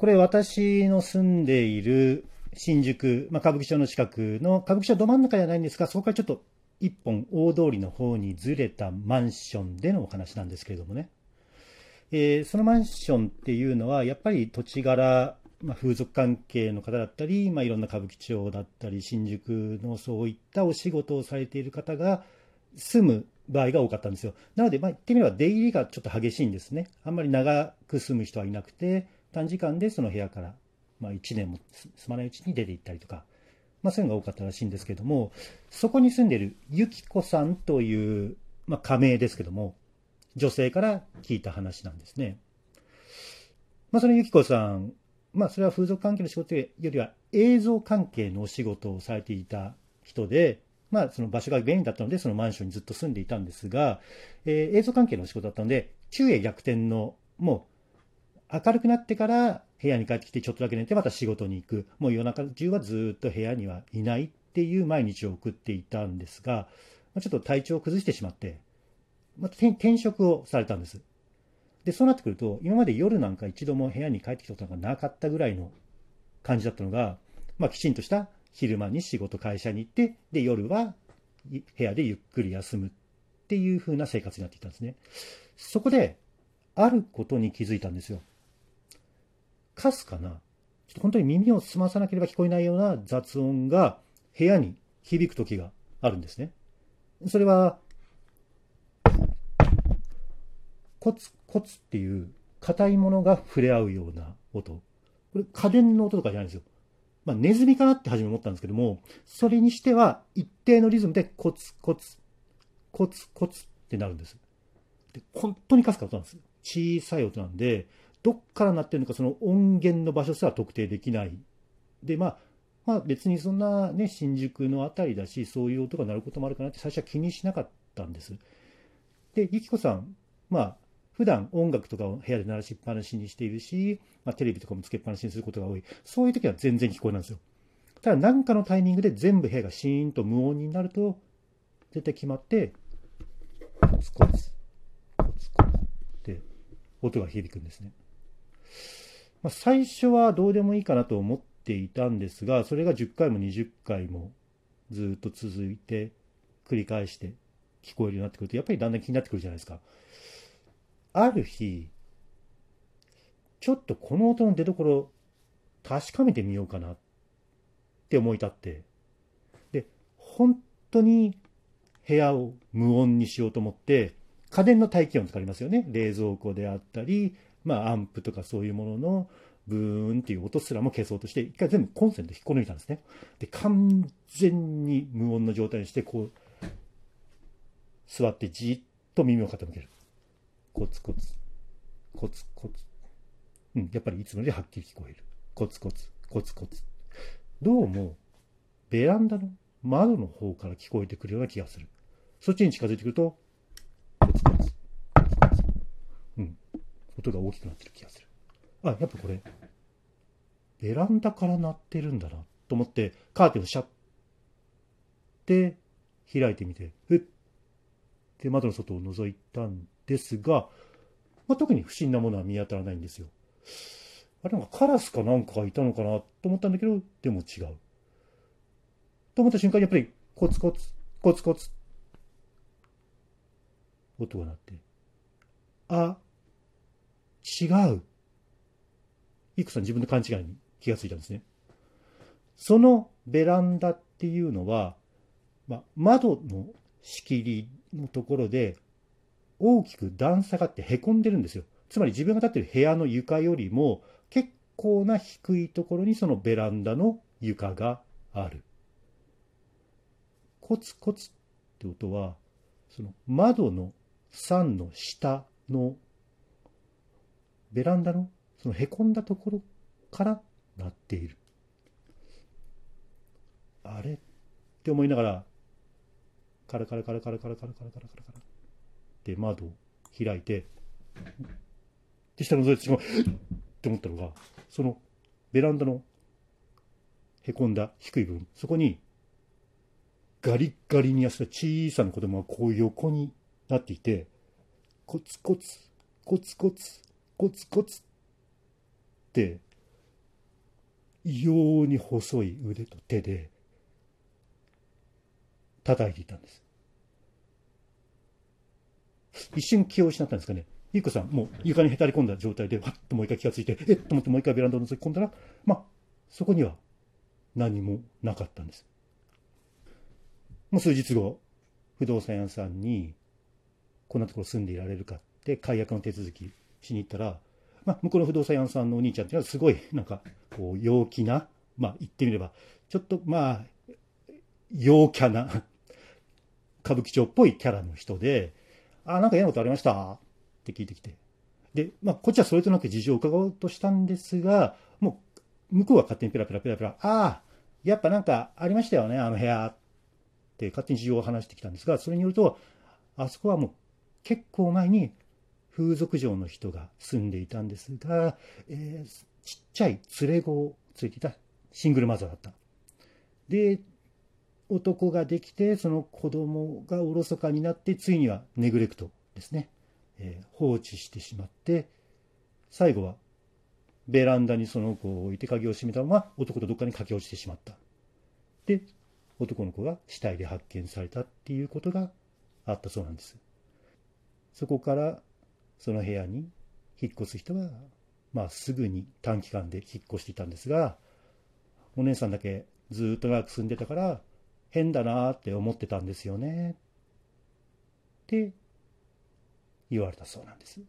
これ私の住んでいる新宿、まあ、歌舞伎町の近くの、歌舞伎町ど真ん中じゃないんですが、そこからちょっと一本大通りの方にずれたマンションでのお話なんですけれどもね。えー、そのマンションっていうのは、やっぱり土地柄、まあ、風俗関係の方だったり、まあ、いろんな歌舞伎町だったり、新宿のそういったお仕事をされている方が住む場合が多かったんですよ。なので、まあ、言ってみれば出入りがちょっと激しいんですね。あんまり長く住む人はいなくて、短時間でその部屋から、まあ、1年も住まないうちに出て行ったりとか、まあ、そういうのが多かったらしいんですけども、そこに住んでいるゆきこさんという、まあ、仮名ですけども、女性から聞いた話なんですね。まあ、そのゆきこさん、まあ、それは風俗関係の仕事よりは映像関係のお仕事をされていた人で、まあ、その場所が便利だったので、そのマンションにずっと住んでいたんですが、えー、映像関係のお仕事だったので、昼夜逆転の、もう、明るくなってから部屋に帰ってきてちょっとだけ寝てまた仕事に行く。もう夜中中はずっと部屋にはいないっていう毎日を送っていたんですが、ちょっと体調を崩してしまって、また転職をされたんです。で、そうなってくると、今まで夜なんか一度も部屋に帰ってきたことがなかったぐらいの感じだったのが、まあ、きちんとした昼間に仕事、会社に行って、で、夜は部屋でゆっくり休むっていう風な生活になっていたんですね。そこで、あることに気づいたんですよ。かすかな、ちょっと本当に耳を澄まさなければ聞こえないような雑音が部屋に響く時があるんですね。それは、コツコツっていう硬いものが触れ合うような音。これ家電の音とかじゃないんですよ。まあ、ネズミかなって初め思ったんですけども、それにしては一定のリズムでコツコツ、コツコツってなるんです。で本当にかすか音なんです。小さい音なんで、どっから鳴ってるのかその音源の場所すら特定できない。で、まあ、まあ別にそんなね、新宿のあたりだし、そういう音が鳴ることもあるかなって最初は気にしなかったんです。で、ゆきこさん、まあ、普段音楽とかを部屋で鳴らしっぱなしにしているし、まあ、テレビとかもつけっぱなしにすることが多い。そういう時は全然聞こえないんですよ。ただ何かのタイミングで全部部屋がシーンと無音になると、絶対決まって、コツコツ、コツコツって音が響くんですね。まあ、最初はどうでもいいかなと思っていたんですが、それが10回も20回もずっと続いて、繰り返して聞こえるようになってくると、やっぱりだんだん気になってくるじゃないですか。ある日、ちょっとこの音の出所確かめてみようかなって思い立って、で、本当に部屋を無音にしようと思って、家電の待機音とかありますよね。冷蔵庫であったり、まあアンプとかそういうもののブーンっていう音すらも消そうとして、一回全部コンセント引っこ抜いたんですね。で、完全に無音の状態にして、こう、座ってじっと耳を傾ける。コツコツ、コツコツ。うん、やっぱりいつもよりはっきり聞こえる。コツコツ、コツコツ。どうも、ベランダの窓の方から聞こえてくるような気がする。そっちに近づいてくると、コツコツ、音が大きくなってる気がする。あ、やっぱこれ、ベランダから鳴ってるんだな、と思って、カーテンをシャッて開いてみて、ふっで窓の外を覗いたんですが、まあ、特に不審なものは見当たらないんですよ。あれなんかカラスかなんかがいたのかなと思ったんだけど、でも違う。と思った瞬間にやっぱりコツコツ、コツコツ、音が鳴って、あ、違う。イクさん自分の勘違いに気がついたんですね。そのベランダっていうのは、ま、窓の仕切りのところで大きく段差があってへこんでるんですよ。つまり自分が立ってる部屋の床よりも結構な低いところにそのベランダの床がある。コツコツって音は、その窓の3の下のベランダのそのへこんだところから鳴っている。あれって思いながら、カラカラカラカラカラカラカラカラカラカラって窓を開いて、で、下覗いてしまうって思ったのが、そのベランダのへこんだ低い部分、そこにガリッガリに痩せた小さな子供がこう横になっていて、コツコツ、コツコツ、コツコツって異様に細い腕と手で叩いていたんです。一瞬気を失ったんですかね。ゆうこさん、もう床にへたり込んだ状態で、わっともう一回気がついて、えっと思ってもう一回ベランダを覗き込んだら、まあ、そこには何もなかったんです。もう数日後、不動産屋さんに、こんなところ住んでいられるかって解約の手続きしに行ったら、まあ、向こうの不動産屋さんのお兄ちゃんっていうのはすごい、なんか、こう、陽気な、まあ、言ってみれば、ちょっと、まあ、陽キャな歌舞伎町っぽいキャラの人で、あ、なんか嫌なことありました？って聞いてきて。で、まあ、こっちはそれとなく事情を伺おうとしたんですが、もう、向こうは勝手にペラペラペラペラ、ああ、やっぱなんかありましたよね、あの部屋って勝手に事情を話してきたんですが、それによると、あそこはもう結構前に風俗嬢の人が住んでいたんですが、えー、ちっちゃい連れ子をついていたシングルマザーだった。で、男ができて、その子供がおろそかになって、ついにはネグレクトですね。えー、放置してしまって、最後はベランダにその子を置いて鍵を閉めたまま男とどっかに駆け落ちてしまった。で、男の子が死体で発見されたっていうことがあったそうなんです。そこからその部屋に引っ越す人は、まあすぐに短期間で引っ越していたんですが、お姉さんだけずっと長く住んでたから変だなって思ってたんですよね。って言われたそうなんです。